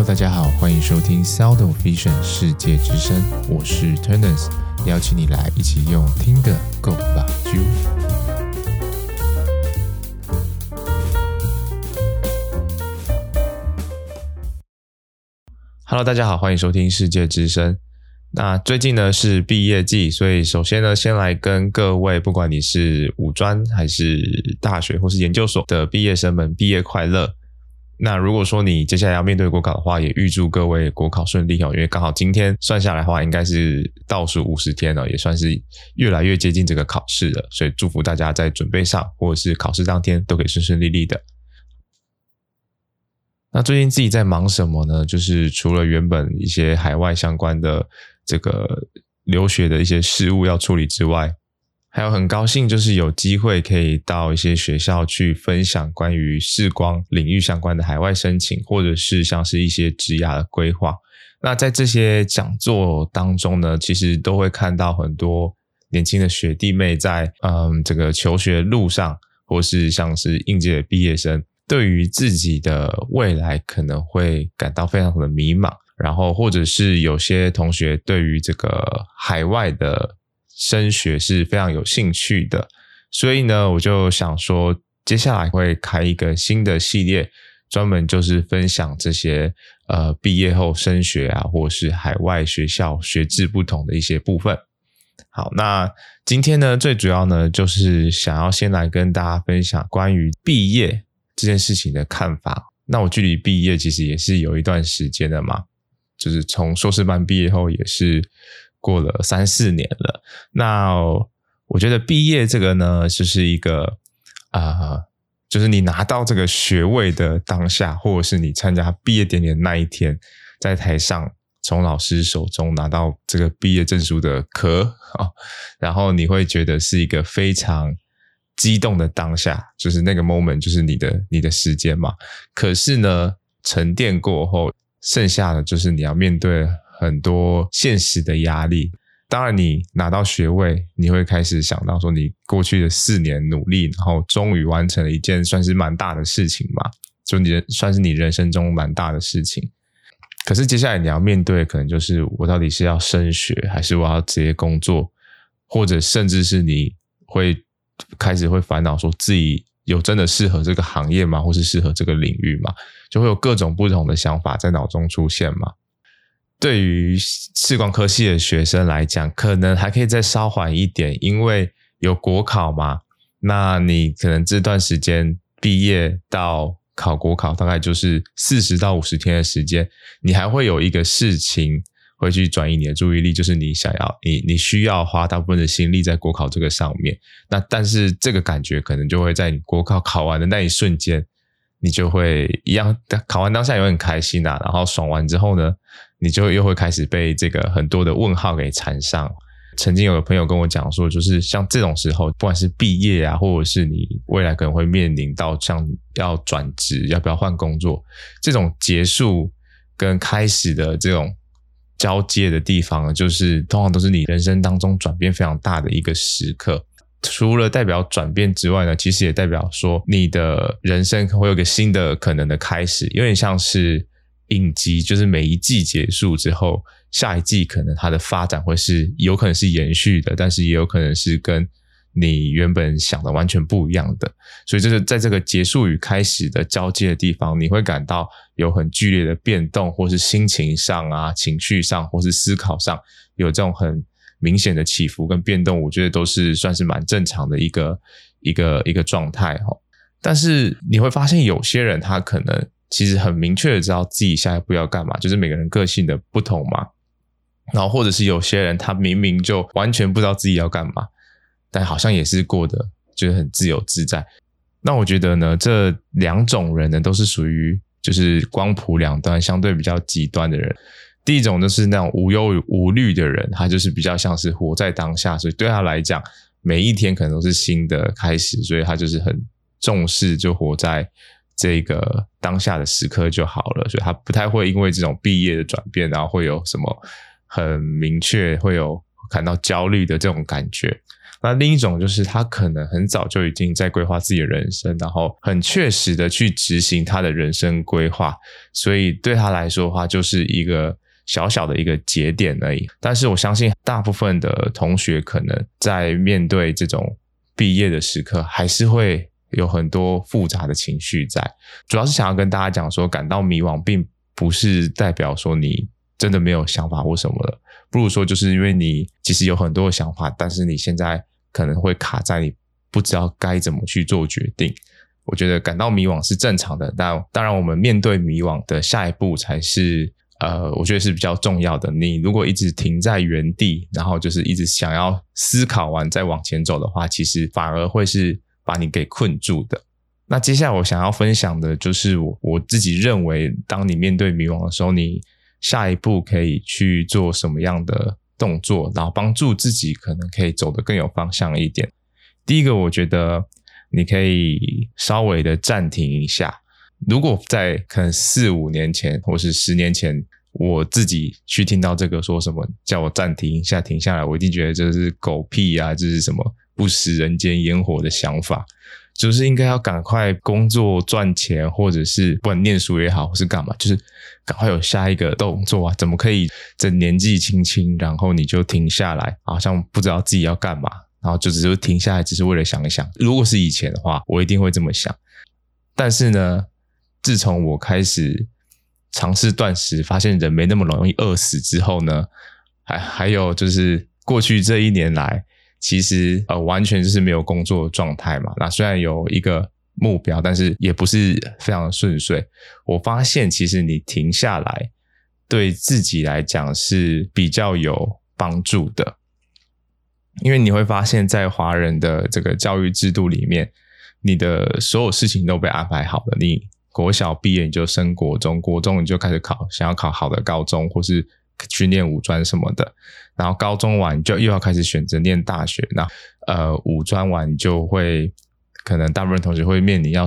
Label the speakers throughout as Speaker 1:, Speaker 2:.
Speaker 1: Hello，大家好，欢迎收听 Sound Vision 世界之声，我是 Turners，邀请你来一起用听的 Go 吧啾。Hello，大家好，欢迎收听世界之声。那最近呢是毕业季，所以首先呢，先来跟各位，不管你是五专还是大学或是研究所的毕业生们，毕业快乐。那如果说你接下来要面对国考的话，也预祝各位国考顺利哦，因为刚好今天算下来的话，应该是倒数五十天了，也算是越来越接近这个考试了，所以祝福大家在准备上或者是考试当天都可以顺顺利利的。那最近自己在忙什么呢？就是除了原本一些海外相关的这个留学的一些事务要处理之外，还有很高兴就是有机会可以到一些学校去分享关于视光领域相关的海外申请，或者是像是一些职涯的规划。那在这些讲座当中呢，其实都会看到很多年轻的学弟妹在嗯这个求学路上，或是像是应届毕业生。对于自己的未来可能会感到非常的迷茫，然后或者是有些同学对于这个海外的升学是非常有兴趣的，所以呢，我就想说，接下来会开一个新的系列，专门就是分享这些呃毕业后升学啊，或是海外学校学制不同的一些部分。好，那今天呢，最主要呢，就是想要先来跟大家分享关于毕业。这件事情的看法，那我距离毕业其实也是有一段时间的嘛，就是从硕士班毕业后也是过了三四年了。那我觉得毕业这个呢，就是一个啊、就是你拿到这个学位的当下，或者是你参加毕业典礼的那一天，在台上从老师手中拿到这个毕业证书的壳啊，然后你会觉得是一个非常。激动的当下，就是那个 moment，就是你的你的时间嘛。可是呢，沉淀过后，剩下的就是你要面对很多现实的压力。当然，你拿到学位，你会开始想到说，你过去的四年努力，然后终于完成了一件算是蛮大的事情嘛，就你算是你人生中蛮大的事情。可是接下来你要面对，可能就是我到底是要升学，还是我要直接工作，或者甚至是你会。开始会烦恼，说自己有真的适合这个行业吗？或是适合这个领域吗？就会有各种不同的想法在脑中出现嘛。对于视光科系的学生来讲，可能还可以再稍缓一点，因为有国考嘛。那你可能这段时间毕业到考国考，大概就是四十到五十天的时间，你还会有一个事情。会去转移你的注意力，就是你想要你你需要花大部分的心力在国考这个上面。那但是这个感觉可能就会在你国考考完的那一瞬间，你就会一样考完当下也会很开心呐、然后爽完之后呢，你就又会开始被这个很多的问号给缠上。曾经有个朋友跟我讲说，就是像这种时候，不管是毕业啊，或者是你未来可能会面临到像要转职，要不要换工作，这种结束跟开始的这种。交接的地方，就是通常都是你人生当中转变非常大的一个时刻。除了代表转变之外呢，其实也代表说你的人生会有个新的可能的开始，有点像是影集，就是每一季结束之后，下一季可能它的发展会是有可能是延续的，但是也有可能是跟。你原本想的完全不一样的，所以就是在这个结束与开始的交接的地方，你会感到有很剧烈的变动，或是心情上啊、情绪上，或是思考上有这种很明显的起伏跟变动。我觉得都是算是蛮正常的一个一个一个状态哈。但是你会发现，有些人他可能其实很明确的知道自己下一步要干嘛，就是每个人个性的不同嘛。然后或者是有些人他明明就完全不知道自己要干嘛。但好像也是过得就是很自由自在。那我觉得呢，这两种人呢，都是属于就是光谱两端相对比较极端的人。第一种就是那种无忧无虑的人，他就是比较像是活在当下，所以对他来讲，每一天可能都是新的开始，所以他就是很重视，就活在这个当下的时刻就好了。所以他不太会因为这种毕业的转变，然后会有什么很明确会有感到焦虑的这种感觉。那另一种就是他可能很早就已经在规划自己的人生，然后很确实的去执行他的人生规划，所以对他来说的话，就是一个小小的一个节点而已。但是我相信大部分的同学可能在面对这种毕业的时刻，还是会有很多复杂的情绪在。主要是想要跟大家讲说，感到迷惘，并不是代表说你真的没有想法或什么的。不如说，就是因为你其实有很多的想法，但是你现在可能会卡在你不知道该怎么去做决定。我觉得感到迷惘是正常的，但当然，我们面对迷惘的下一步才是呃，我觉得是比较重要的。你如果一直停在原地，然后就是一直想要思考完再往前走的话，其实反而会是把你给困住的。那接下来我想要分享的就是我我自己认为，当你面对迷惘的时候，你。下一步可以去做什么样的动作，然后帮助自己可能可以走得更有方向一点。第一个，我觉得你可以稍微的暂停一下。如果在可能四五年前或是十年前，我自己去听到这个说什么叫我暂停一下，停下来，我一定觉得这是狗屁啊，这是什么不食人间烟火的想法。就是应该要赶快工作赚钱，或者是不管念书也好，或是干嘛，就是赶快有下一个动作啊！怎么可以这年纪轻轻，然后你就停下来，好像不知道自己要干嘛，然后就只是停下来，只是为了想一想。如果是以前的话，我一定会这么想。但是呢，自从我开始尝试断食，发现人没那么容易饿死之后呢，还还有就是过去这一年来。其实呃，完全就是没有工作状态嘛。那虽然有一个目标，但是也不是非常的顺遂。我发现，其实你停下来，对自己来讲是比较有帮助的。因为你会发现在华人的这个教育制度里面，你的所有事情都被安排好了。你国小毕业你就升国中，国中你就开始考，想要考好的高中，或是。去念五专什么的，然后高中完就又要开始选择念大学。那呃，五专完你就会可能大部分同学会面临要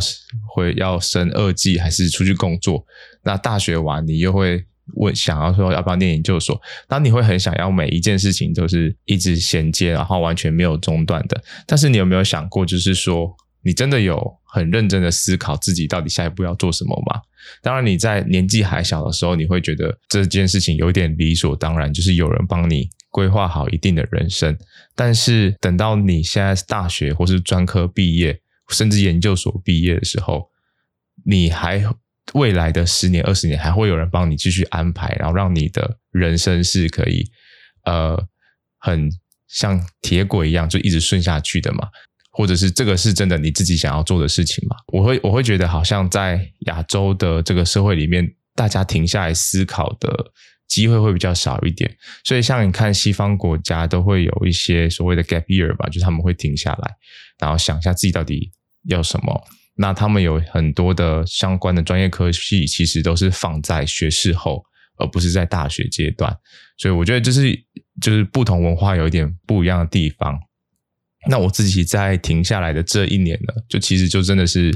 Speaker 1: 会要升二技还是出去工作。那大学完你又会问想要说要不要念研究所？那你会很想要每一件事情都是一直衔接，然后完全没有中断的。但是你有没有想过，就是说你真的有很认真的思考自己到底下一步要做什么吗？当然，你在年纪还小的时候，你会觉得这件事情有点理所当然，就是有人帮你规划好一定的人生。但是等到你现在是大学或是专科毕业，甚至研究所毕业的时候，你还未来的十年、二十年还会有人帮你继续安排，然后让你的人生是可以呃很像铁轨一样就一直顺下去的嘛？或者是这个是真的你自己想要做的事情吗？我会我会觉得好像在亚洲的这个社会里面，大家停下来思考的机会会比较少一点。所以像你看西方国家都会有一些所谓的 gap year 吧，就是他们会停下来，然后想一下自己到底要什么。那他们有很多的相关的专业科系，其实都是放在学士后，而不是在大学阶段。所以我觉得就是就是不同文化有一点不一样的地方。那我自己在停下来的这一年呢，就其实就真的是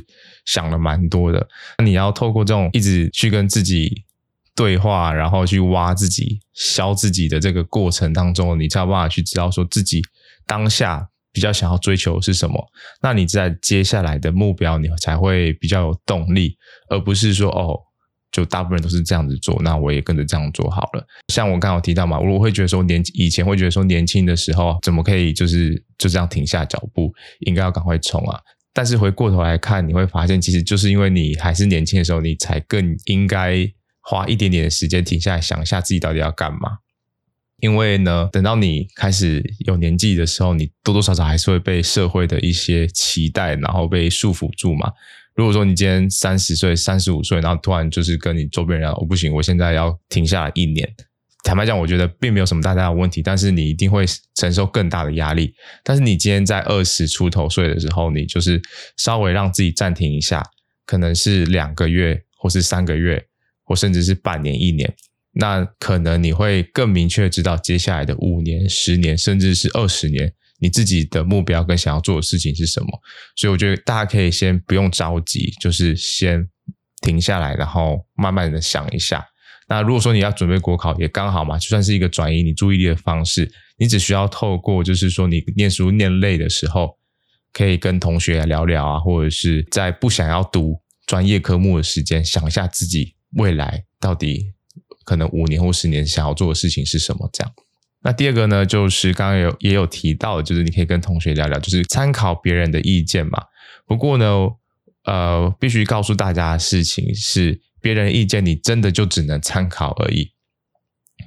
Speaker 1: 想了蛮多的。你要透过这种一直去跟自己对话，然后去挖自己、消自己的这个过程当中，你才有办法去知道说自己当下比较想要追求的是什么。那你在接下来的目标，你才会比较有动力，而不是说哦。就大部分人都是这样子做，那我也跟着这样做好了。像我刚有提到嘛，我会觉得说年以前会觉得说年轻的时候怎么可以就是就这样停下脚步，应该要赶快冲啊。但是回过头来看，你会发现其实就是因为你还是年轻的时候，你才更应该花一点点的时间停下来想一下自己到底要干嘛。因为呢，等到你开始有年纪的时候，你多多少少还是会被社会的一些期待，然后被束缚住嘛。如果说你今天三十岁、三十五岁，然后突然就是跟你周边人讲，我不行，我现在要停下来一年。坦白讲，我觉得并没有什么大大的问题，但是你一定会承受更大的压力。但是你今天在二十出头岁的时候，你就是稍微让自己暂停一下，可能是两个月，或是三个月，或甚至是半年、一年，那可能你会更明确知道接下来的五年、十年，甚至是二十年。你自己的目标跟想要做的事情是什么？所以我觉得大家可以先不用着急，就是先停下来，然后慢慢的想一下。那如果说你要准备国考，也刚好嘛，就算是一个转移你注意力的方式。你只需要透过，就是说你念书念累的时候，可以跟同学聊聊啊，或者是在不想要读专业科目的时间，想一下自己未来到底可能五年或十年想要做的事情是什么。这样。那第二个呢，就是刚刚有也有提到，就是你可以跟同学聊聊，就是参考别人的意见嘛。不过呢，呃，必须告诉大家的事情是，别人的意见你真的就只能参考而已。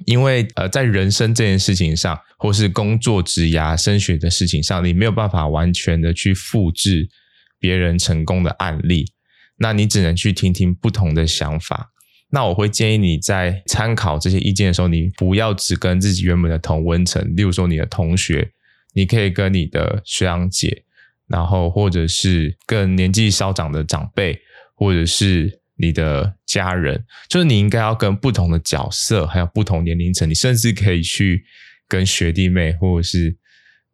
Speaker 1: 因为呃，在人生这件事情上，或是工作、职涯、升学的事情上，你没有办法完全的去复制别人成功的案例，那你只能去听听不同的想法。那我会建议你在参考这些意见的时候，你不要只跟自己原本的同温层，例如说你的同学，你可以跟你的学长姐，然后或者是更年纪稍长的长辈，或者是。你的家人，就是你应该要跟不同的角色，还有不同年龄层，你甚至可以去跟学弟妹或者是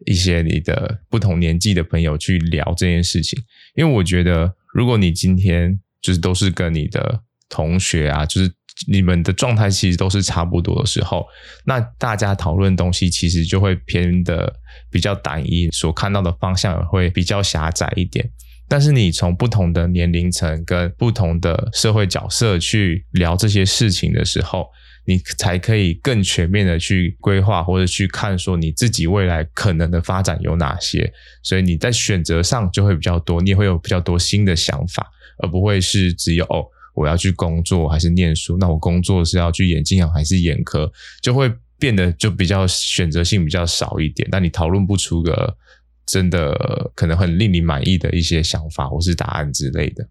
Speaker 1: 一些你的不同年纪的朋友去聊这件事情。因为我觉得，如果你今天就是都是跟你的同学啊，就是你们的状态其实都是差不多的时候，那大家讨论东西其实就会偏的比较单一，所看到的方向也会比较狭窄一点。但是你从不同的年龄层跟不同的社会角色去聊这些事情的时候，你才可以更全面的去规划或者去看说你自己未来可能的发展有哪些，所以你在选择上就会比较多，你也会有比较多新的想法，而不会是只有，我要去工作还是念书，那我工作是要去演技好还是眼科，就会变得就比较选择性比较少一点，但你讨论不出个。真的可能很令你满意的一些想法或是答案之类的。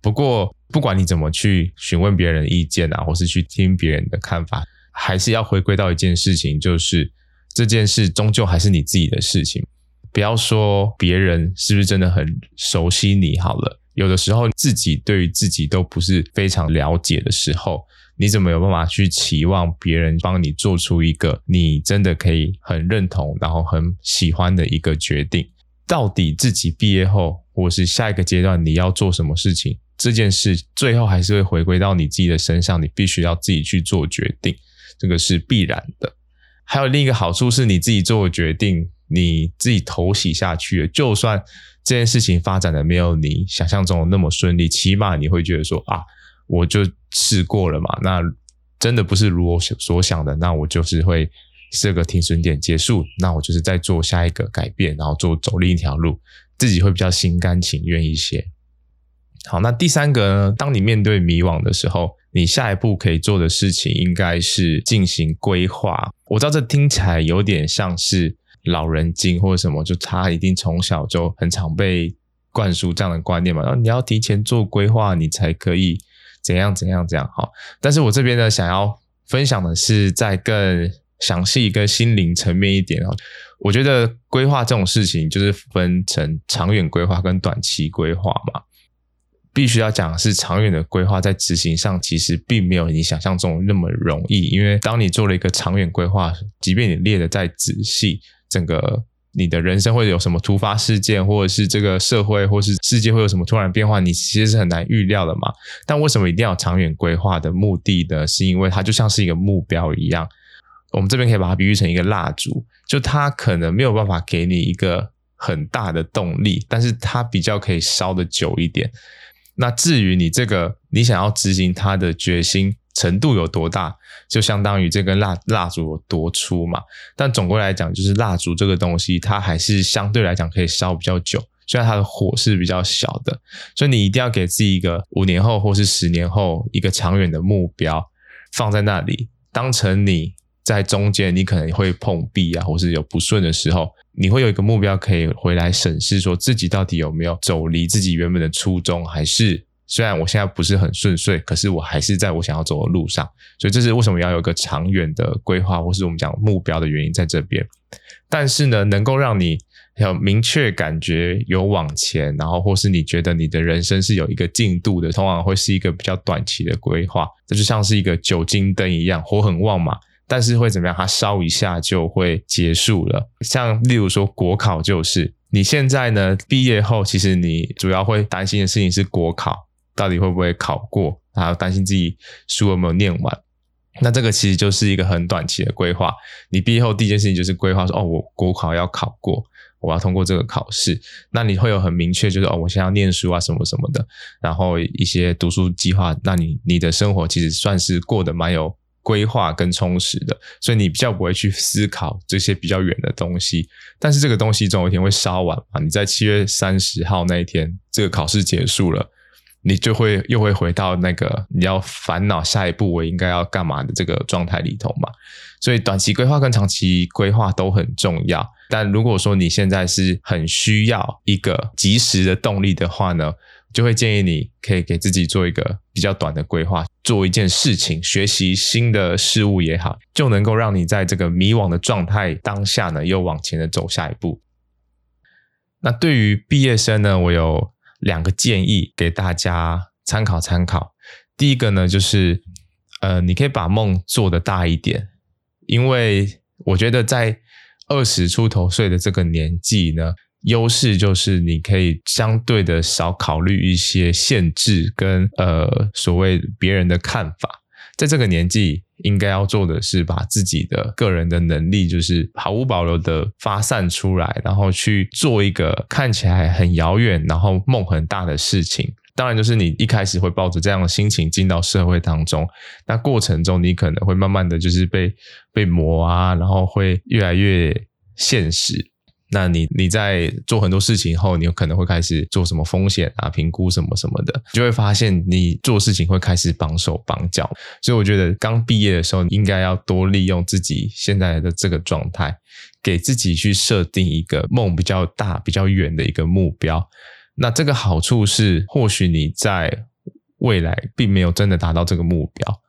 Speaker 1: 不过，不管你怎么去询问别人的意见啊，或是去听别人的看法，还是要回归到一件事情，就是这件事终究还是你自己的事情。不要说别人是不是真的很熟悉你好了，有的时候自己对于自己都不是非常了解的时候。你怎么有办法去期望别人帮你做出一个你真的可以很认同，然后很喜欢的一个决定？到底自己毕业后，或是下一个阶段你要做什么事情？这件事最后还是会回归到你自己的身上，你必须要自己去做决定，这个是必然的。还有另一个好处是，你自己做决定，你自己投洗下去了，就算这件事情发展的没有你想象中的那么顺利，起码你会觉得说啊。我就试过了嘛，那真的不是如我所想的，那我就是会设个停损点结束，那我就是再做下一个改变，然后做走另一条路，自己会比较心甘情愿一些。好，那第三个呢，当你面对迷惘的时候，你下一步可以做的事情应该是进行规划。我知道这听起来有点像是老人精或者什么，就他一定从小就很常被灌输这样的观念嘛，然后你要提前做规划，你才可以。怎样怎样怎样好，但是我这边呢，想要分享的是在更详细、跟心灵层面一点啊。我觉得规划这种事情，就是分成长远规划跟短期规划嘛。必须要讲的是，长远的规划在执行上其实并没有你想象中那么容易，因为当你做了一个长远规划，即便你列得再仔细，整个。你的人生会有什么突发事件，或者是这个社会或是世界会有什么突然变化，你其实是很难预料的嘛。但为什么一定要长远规划的目的呢？是因为它就像是一个目标一样。我们这边可以把它比喻成一个蜡烛，就它可能没有办法给你一个很大的动力，但是它比较可以烧得久一点。那至于你这个你想要执行它的决心。程度有多大，就相当于这根蜡蜡烛有多粗嘛。但总归来讲，就是蜡烛这个东西，它还是相对来讲可以烧比较久，虽然它的火是比较小的。所以你一定要给自己一个五年后或是十年后一个长远的目标放在那里，当成你在中间你可能会碰壁啊，或是有不顺的时候，你会有一个目标可以回来审视，说自己到底有没有走离自己原本的初衷，还是。虽然我现在不是很顺遂，可是我还是在我想要走的路上，所以这是为什么要有一个长远的规划，或是我们讲目标的原因在这边。但是呢，能够让你有明确感觉有往前，然后或是你觉得你的人生是有一个进度的，通常会是一个比较短期的规划。这就像是一个酒精灯一样，火很旺嘛，但是会怎么样？它烧一下就会结束了。像例如说国考就是，你现在呢毕业后，其实你主要会担心的事情是国考。到底会不会考过？然后担心自己书有没有念完。那这个其实就是一个很短期的规划。你毕业后第一件事情就是规划说，哦，我国考要考过，我要通过这个考试。那你会有很明确，就是哦，我现在要念书啊，什么什么的，然后一些读书计划。那你你的生活其实算是过得蛮有规划跟充实的，所以你比较不会去思考这些比较远的东西。但是这个东西总有一天会烧完嘛。你在七月三十号那一天，这个考试结束了。你就会又会回到那个你要烦恼下一步我应该要干嘛的这个状态里头嘛，所以短期规划跟长期规划都很重要。但如果说你现在是很需要一个及时的动力的话呢，就会建议你可以给自己做一个比较短的规划，做一件事情，学习新的事物也好，就能够让你在这个迷惘的状态当下呢，又往前的走下一步。那对于毕业生呢，我有。两个建议给大家参考参考。第一个呢，就是呃，你可以把梦做得大一点，因为我觉得在二十出头岁的这个年纪呢，优势就是你可以相对的少考虑一些限制跟呃所谓别人的看法。在这个年纪，应该要做的是把自己的个人的能力，就是毫无保留的发散出来，然后去做一个看起来很遥远，然后梦很大的事情。当然，就是你一开始会抱着这样的心情进到社会当中，那过程中你可能会慢慢的就是被被磨啊，然后会越来越现实。那你你在做很多事情后，你有可能会开始做什么风险啊、评估什么什么的，就会发现你做事情会开始绑手绑脚。所以我觉得刚毕业的时候，你应该要多利用自己现在的这个状态，给自己去设定一个梦比较大、比较远的一个目标。那这个好处是，或许你在未来并没有真的达到这个目标。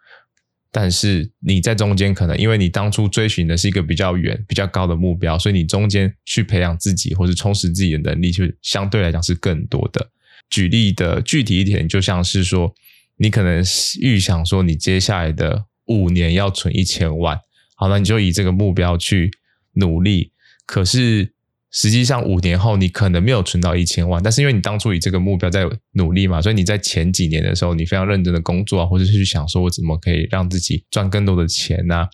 Speaker 1: 但是你在中间可能因为你当初追寻的是一个比较远、比较高的目标，所以你中间去培养自己或是充实自己的能力，就相对来讲是更多的。举例的具体一点，就像是说，你可能预想说你接下来的五年要存一千万，好，那你就以这个目标去努力。可是。实际上五年后你可能没有存到一千万，但是因为你当初以这个目标在努力嘛，所以你在前几年的时候你非常认真的工作啊，或者是去想说我怎么可以让自己赚更多的钱呢？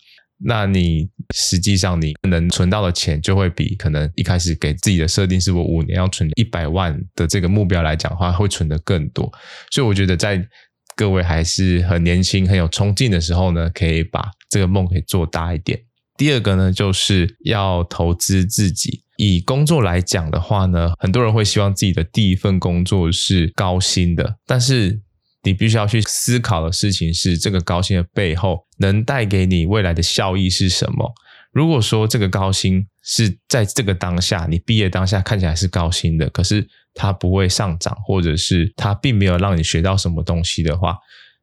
Speaker 1: 那你实际上你能存到的钱就会比可能一开始给自己的设定是我五年要存一百万的这个目标来讲的话，会存得更多。所以我觉得在各位还是很年轻、很有冲劲的时候呢，可以把这个梦给做大一点。第二个呢，就是要投资自己。以工作来讲的话呢，很多人会希望自己的第一份工作是高薪的，但是你必须要去思考的事情是，这个高薪的背后能带给你未来的效益是什么？如果说这个高薪是在这个当下，你毕业当下看起来是高薪的，可是它不会上涨，或者是它并没有让你学到什么东西的话，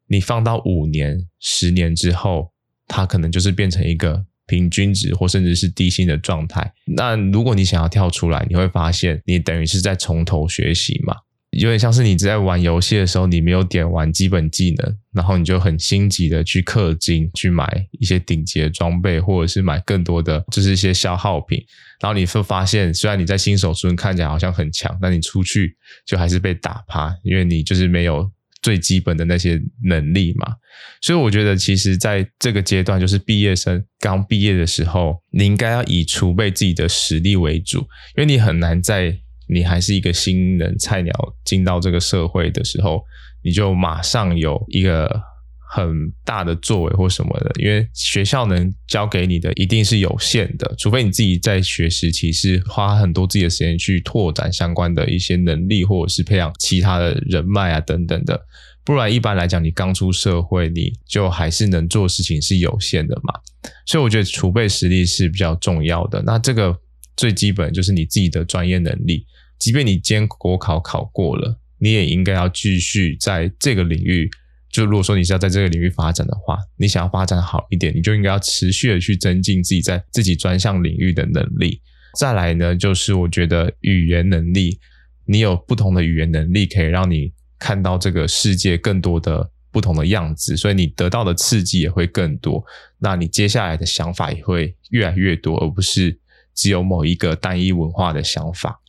Speaker 1: 你放到五年、十年之后，它可能就是变成一个。平均值或甚至是低薪的状态，那如果你想要跳出来，你会发现你等于是在从头学习嘛，有点像是你在玩游戏的时候，你没有点完基本技能，然后你就很心急的去氪金去买一些顶级的装备，或者是买更多的就是一些消耗品，然后你会发现，虽然你在新手村看起来好像很强，但你出去就还是被打趴，因为你就是没有。最基本的那些能力嘛，所以我觉得，其实在这个阶段，就是毕业生刚毕业的时候，你应该要以储备自己的实力为主，因为你很难在你还是一个新人菜鸟进到这个社会的时候，你就马上有一个。很大的作为或什么的，因为学校能教给你的一定是有限的，除非你自己在学时期是花很多自己的时间去拓展相关的一些能力，或者是培养其他的人脉啊等等的，不然一般来讲，你刚出社会，你就还是能做事情是有限的嘛。所以我觉得储备实力是比较重要的。那这个最基本就是你自己的专业能力，即便你今天国考考过了，你也应该要继续在这个领域。就如果说你是要在这个领域发展的话，你想要发展好一点，你就应该要持续的去增进自己在自己专项领域的能力。再来呢，就是我觉得语言能力，你有不同的语言能力，可以让你看到这个世界更多的不同的样子，所以你得到的刺激也会更多。那你接下来的想法也会越来越多，而不是只有某一个单一文化的想法。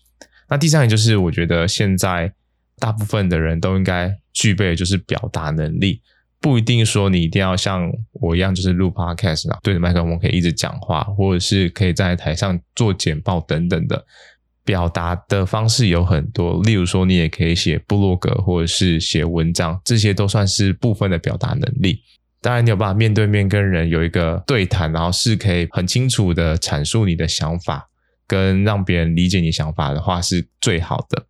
Speaker 1: 那第三个就是，我觉得现在大部分的人都应该。具备的就是表达能力，不一定说你一定要像我一样，就是录 podcast 啊，对着麦克风可以一直讲话，或者是可以在台上做简报等等的。表达的方式有很多，例如说你也可以写部落格，或者是写文章，这些都算是部分的表达能力。当然，你有办法面对面跟人有一个对谈，然后是可以很清楚的阐述你的想法，跟让别人理解你想法的话，是最好的。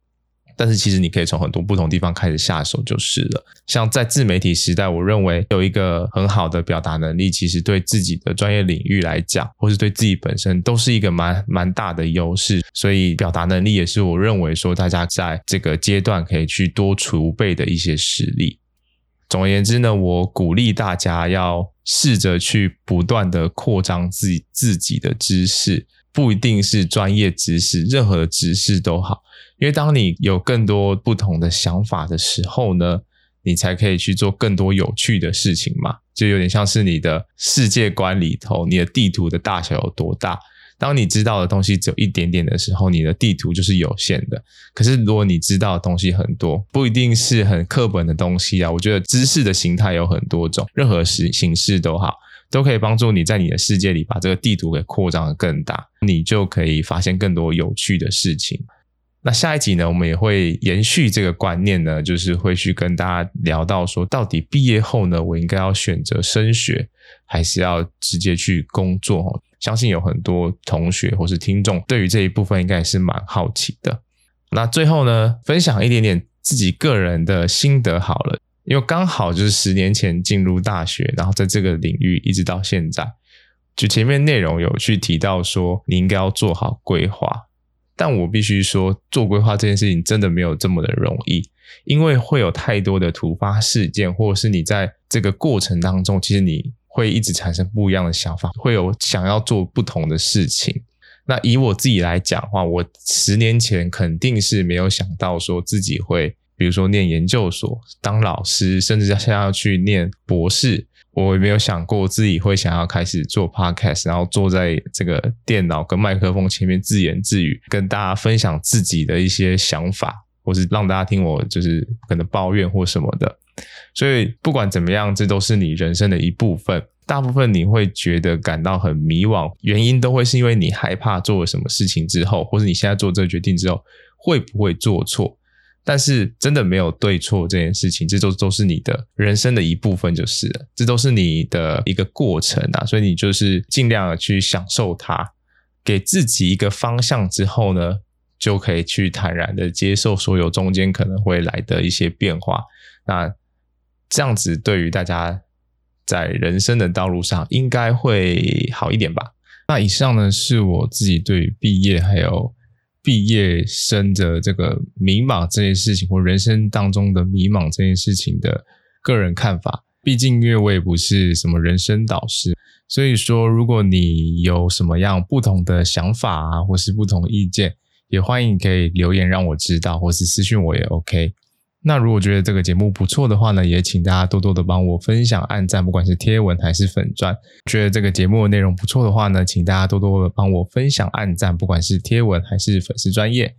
Speaker 1: 但是其实你可以从很多不同地方开始下手就是了。像在自媒体时代，我认为有一个很好的表达能力，其实对自己的专业领域来讲，或是对自己本身，都是一个蛮蛮大的优势。所以表达能力也是我认为说大家在这个阶段可以去多储备的一些实力。总而言之呢，我鼓励大家要试着去不断的扩张自己自己的知识，不一定是专业知识，任何的知识都好。因为当你有更多不同的想法的时候呢，你才可以去做更多有趣的事情嘛。就有点像是你的世界观里头，你的地图的大小有多大。当你知道的东西只有一点点的时候，你的地图就是有限的。可是如果你知道的东西很多，不一定是很课本的东西啊。我觉得知识的形态有很多种，任何形形式都好，都可以帮助你在你的世界里把这个地图给扩张的更大，你就可以发现更多有趣的事情。那下一集呢，我们也会延续这个观念呢，就是会去跟大家聊到说，到底毕业后呢，我应该要选择升学，还是要直接去工作？相信有很多同学或是听众对于这一部分应该也是蛮好奇的。那最后呢，分享一点点自己个人的心得好了，因为刚好就是十年前进入大学，然后在这个领域一直到现在，就前面内容有去提到说，你应该要做好规划。但我必须说，做规划这件事情真的没有这么的容易，因为会有太多的突发事件，或者是你在这个过程当中，其实你会一直产生不一样的想法，会有想要做不同的事情。那以我自己来讲的话，我十年前肯定是没有想到说自己会，比如说念研究所、当老师，甚至要现在要去念博士。我也没有想过自己会想要开始做 podcast，然后坐在这个电脑跟麦克风前面自言自语，跟大家分享自己的一些想法，或是让大家听我就是可能抱怨或什么的。所以不管怎么样，这都是你人生的一部分。大部分你会觉得感到很迷惘，原因都会是因为你害怕做了什么事情之后，或是你现在做这个决定之后会不会做错。但是真的没有对错这件事情，这都都是你的人生的一部分，就是了，这都是你的一个过程啊，所以你就是尽量的去享受它，给自己一个方向之后呢，就可以去坦然的接受所有中间可能会来的一些变化。那这样子对于大家在人生的道路上应该会好一点吧。那以上呢是我自己对于毕业还有。毕业生的这个迷茫这件事情，或人生当中的迷茫这件事情的个人看法。毕竟，因为我也不是什么人生导师，所以说，如果你有什么样不同的想法啊，或是不同意见，也欢迎可以留言让我知道，或是私信我也 OK。那如果觉得这个节目不错的话呢，也请大家多多的帮我分享、按赞，不管是贴文还是粉钻。觉得这个节目内容不错的话呢，请大家多多的帮我分享、按赞，不管是贴文还是粉丝专业。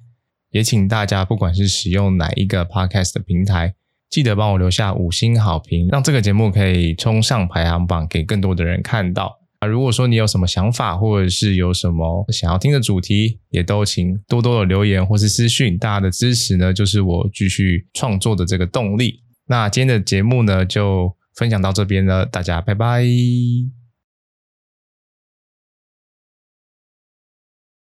Speaker 1: 也请大家不管是使用哪一个 Podcast 的平台，记得帮我留下五星好评，让这个节目可以冲上排行榜，给更多的人看到。啊，如果说你有什么想法，或者是有什么想要听的主题，也都请多多的留言或是私讯，大家的支持呢，就是我继续创作的这个动力。那今天的节目呢，就分享到这边了，大家拜拜。